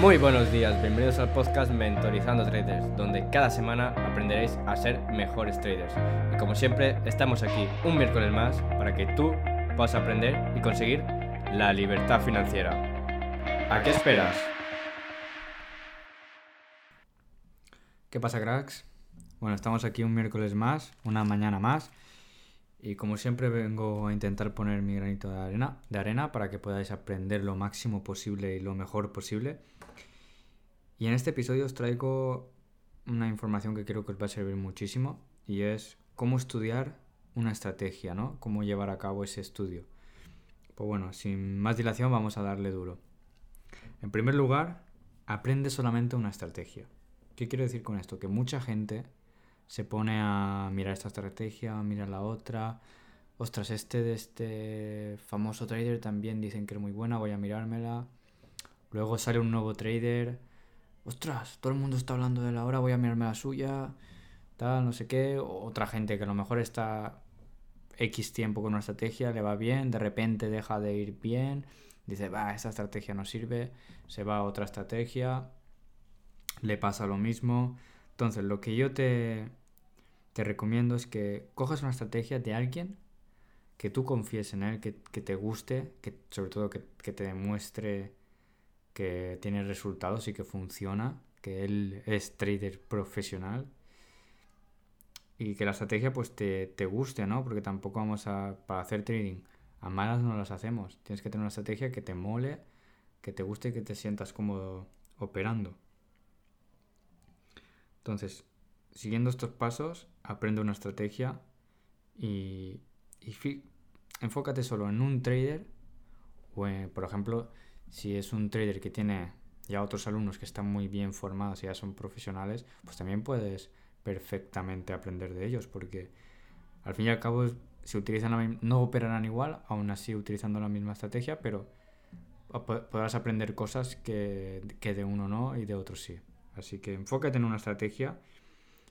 Muy buenos días, bienvenidos al podcast Mentorizando Traders, donde cada semana aprenderéis a ser mejores traders. Y como siempre, estamos aquí un miércoles más para que tú puedas aprender y conseguir la libertad financiera. ¿A qué esperas? ¿Qué pasa, cracks? Bueno, estamos aquí un miércoles más, una mañana más. Y como siempre vengo a intentar poner mi granito de arena, de arena para que podáis aprender lo máximo posible y lo mejor posible. Y en este episodio os traigo una información que creo que os va a servir muchísimo y es cómo estudiar una estrategia, ¿no? Cómo llevar a cabo ese estudio. Pues bueno, sin más dilación vamos a darle duro. En primer lugar, aprende solamente una estrategia. ¿Qué quiero decir con esto? Que mucha gente se pone a mirar esta estrategia, a mirar la otra. Ostras, este de este famoso trader también dicen que es muy buena, voy a mirármela. Luego sale un nuevo trader. Ostras, todo el mundo está hablando de la hora, voy a mirarme la suya. Tal, no sé qué. Otra gente que a lo mejor está X tiempo con una estrategia, le va bien, de repente deja de ir bien. Dice, va, esta estrategia no sirve. Se va a otra estrategia. Le pasa lo mismo. Entonces, lo que yo te, recomiendo es que cojas una estrategia de alguien que tú confíes en él, que, te guste, que sobre todo que, te demuestre que tiene resultados y que funciona, que él es trader profesional y que la estrategia pues te, te, guste, ¿no? Porque tampoco vamos a, para hacer trading, a malas no las hacemos. Tienes que tener una estrategia que te mole, que te guste y que te sientas cómodo operando. Entonces, siguiendo estos pasos, aprende una estrategia y, enfócate solo en un trader o, por ejemplo, si es un trader que tiene ya otros alumnos que están muy bien formados y ya son profesionales, pues también puedes perfectamente aprender de ellos porque al fin y al cabo si utilizan la no operarán igual, aún así utilizando la misma estrategia, pero podrás aprender cosas que, que de uno no y de otro sí. Así que enfócate en una estrategia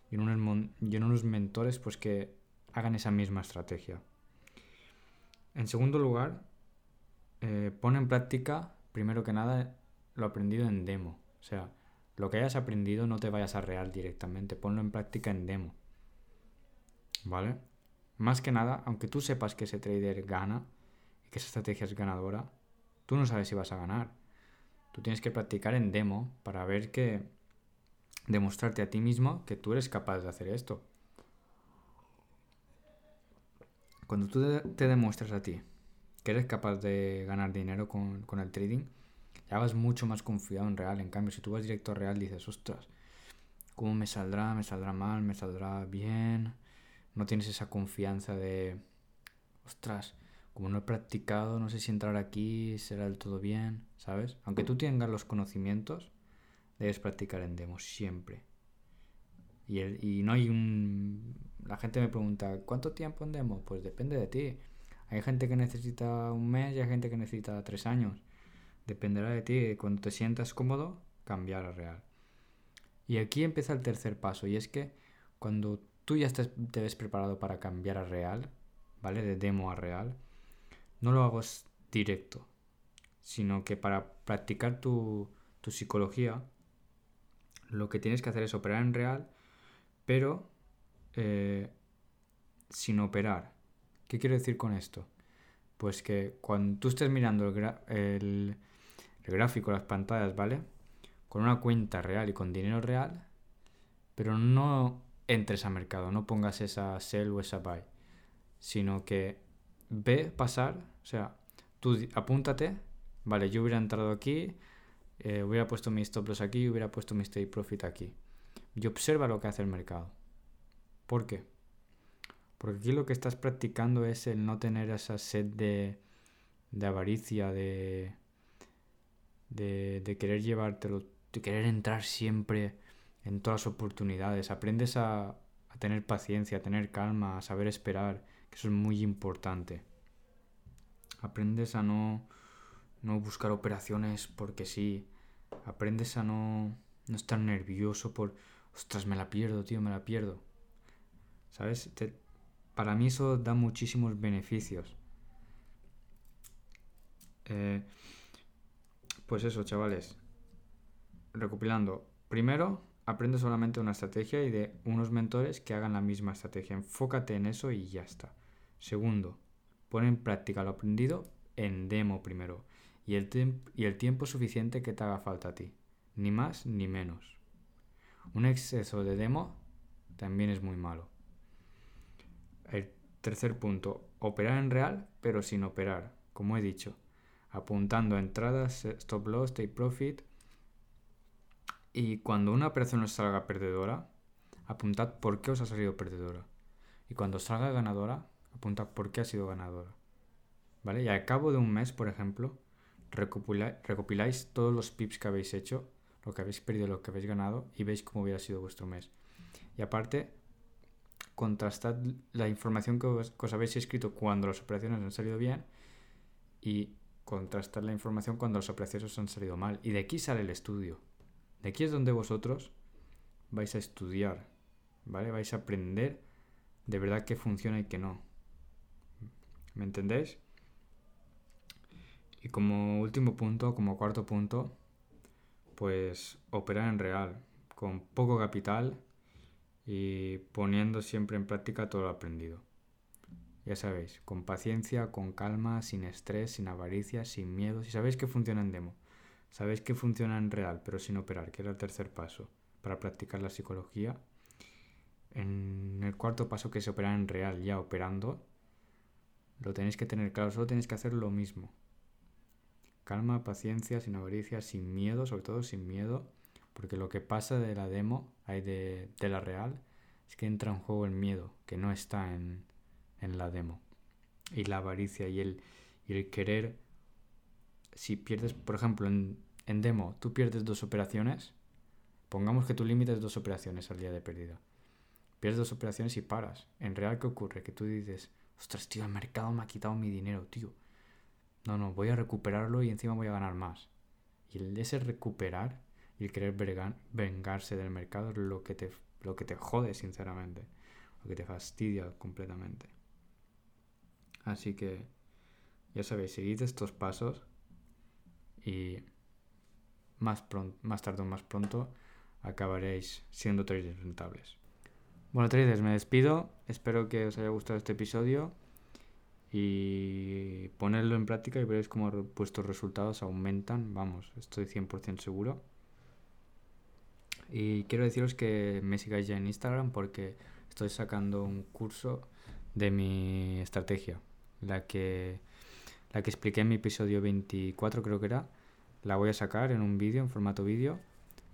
y en unos, mentores pues que hagan esa misma estrategia. En segundo lugar, eh, pon en práctica, primero que nada, lo aprendido en demo. O sea, lo que hayas aprendido no te vayas a real directamente, ponlo en práctica en demo. ¿Vale? Más que nada, aunque tú sepas que ese trader gana y que esa estrategia es ganadora, tú no sabes si vas a ganar. Tú tienes que practicar en demo para ver que demostrarte a ti mismo que tú eres capaz de hacer esto. Cuando tú te demuestras a ti que eres capaz de ganar dinero con, el trading, ya vas mucho más confiado en real. En cambio, si tú vas directo a real, dices, ostras, ¿cómo me saldrá? ¿Me saldrá mal? ¿Me saldrá bien? No tienes esa confianza de, ostras, como no he practicado, no sé si entrar aquí será del todo bien, ¿sabes? Aunque tú tengas los conocimientos, debes practicar en demo siempre. Y, y no hay un... La gente me pregunta, ¿cuánto tiempo en demo? Pues depende de ti. Hay gente que necesita un mes y hay gente que necesita tres años. Dependerá de ti. Cuando te sientas cómodo, cambiar a real. Y aquí empieza el tercer paso. Y es que cuando tú ya estés, te ves preparado para cambiar a real, ¿vale? De demo a real, no lo hagas directo. Sino que para practicar tu, tu psicología, lo que tienes que hacer es operar en real, pero eh, sin operar. ¿Qué quiero decir con esto? Pues que cuando tú estés mirando el, gráfico, las pantallas, ¿vale? Con una cuenta real y con dinero real, pero no entres a mercado, no pongas esa sell o esa buy, sino que ve pasar, o sea, tú apúntate, vale, yo hubiera entrado aquí, eh, hubiera puesto mi stop loss aquí, hubiera puesto mi stay profit aquí. Y observa lo que hace el mercado. ¿Por qué? Porque aquí lo que estás practicando es el no tener esa sed de, de avaricia, de, de, querer llevártelo, de querer entrar siempre en todas las oportunidades. Aprendes a tener paciencia, a tener calma, a saber esperar, que eso es muy importante. Aprendes a no, no buscar operaciones porque sí, aprendes a no, no estar nervioso por, ostras, me la pierdo, tío, me la pierdo. ¿Sabes? para mí eso da muchísimos beneficios. Eh, pues eso, chavales. recopilando. Primero, aprende solamente una estrategia y de unos mentores que hagan la misma estrategia. Enfócate en eso y ya está. Segundo, pon en práctica lo aprendido en demo primero y el, y el tiempo suficiente que te haga falta a ti. Ni más ni menos. Un exceso de demo también es muy malo. El tercer punto, operar en real pero sin operar, como he dicho, apuntando a entradas, stop loss, take profit. Y cuando una operación salga perdedora, apuntad por qué os ha salido perdedora. Y cuando salga ganadora, apuntad por qué ha sido ganadora. ¿Vale? Y al cabo de un mes, por ejemplo, recopiláis todos los pips que habéis hecho, lo que habéis perdido, lo que habéis ganado, y veis cómo hubiera sido vuestro mes. Y aparte, contrastad la información que os, habéis escrito cuando las operaciones han salido bien y contrastad la información cuando las operaciones han salido mal. Y de aquí sale el estudio. De aquí es donde vosotros vais a estudiar, ¿vale? Vais a aprender de verdad qué funciona y qué no. ¿Me entendéis? Y como último punto, como cuarto punto, pues operar en real, con poco capital y poniendo siempre en práctica todo lo aprendido. Ya sabéis, con paciencia, con calma, sin estrés, sin avaricia, sin miedo. Si sabéis que funciona en demo, sabéis que funciona en real, pero sin operar, que era el tercer paso para practicar la psicología. En el cuarto paso, que es operar en real, ya operando, lo tenéis que tener claro, solo tenéis que hacer lo mismo. Calma, paciencia, sin avaricia, sin miedo, sobre todo sin miedo, porque lo que pasa de la demo, hay de, la real, es que entra en juego el miedo, que no está en, la demo. Y la avaricia y el, el querer, si pierdes, por ejemplo, en, en demo, tú pierdes dos operaciones, pongamos que tu límite es dos operaciones al día de pérdida. Pierdes dos operaciones y paras. En real, ¿qué ocurre? Que tú dices, ostras, tío, el mercado me ha quitado mi dinero, tío no, no, voy a recuperarlo y encima voy a ganar más. Y ese recuperar y el querer vengarse del mercado es lo que te, lo que te jode, sinceramente. Lo que te fastidia completamente. Así que, ya sabéis, seguid estos pasos y más, pronto, más tarde o más pronto acabaréis siendo traders rentables. Bueno, traders, me despido. Espero que os haya gustado este episodio y ponerlo en práctica y veréis cómo vuestros resultados aumentan, vamos, estoy 100% seguro. Y quiero deciros que me sigáis ya en Instagram porque estoy sacando un curso de mi estrategia, la que, la que expliqué en mi episodio 24 creo que era, la voy a sacar en un vídeo, en formato vídeo,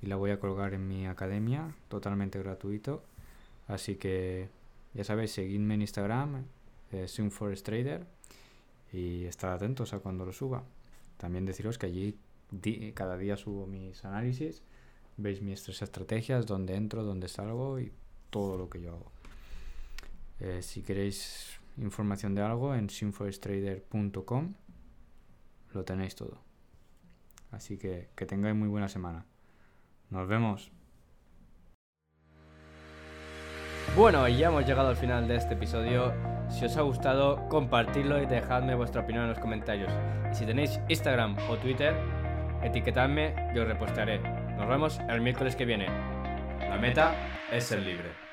y la voy a colgar en mi academia, totalmente gratuito. Así que ya sabéis, seguidme en Instagram, eh, Trader y estar atentos a cuando lo suba. También deciros que allí cada día subo mis análisis, veis mis tres estrategias, dónde entro, dónde salgo y todo lo que yo hago. Eh, si queréis información de algo en simforesttrader.com lo tenéis todo. Así que que tengáis muy buena semana. Nos vemos. Bueno, ya hemos llegado al final de este episodio. Si os ha gustado, compartidlo y dejadme vuestra opinión en los comentarios. Y si tenéis Instagram o Twitter, etiquetadme y os repostaré. Nos vemos el miércoles que viene. La meta es ser libre.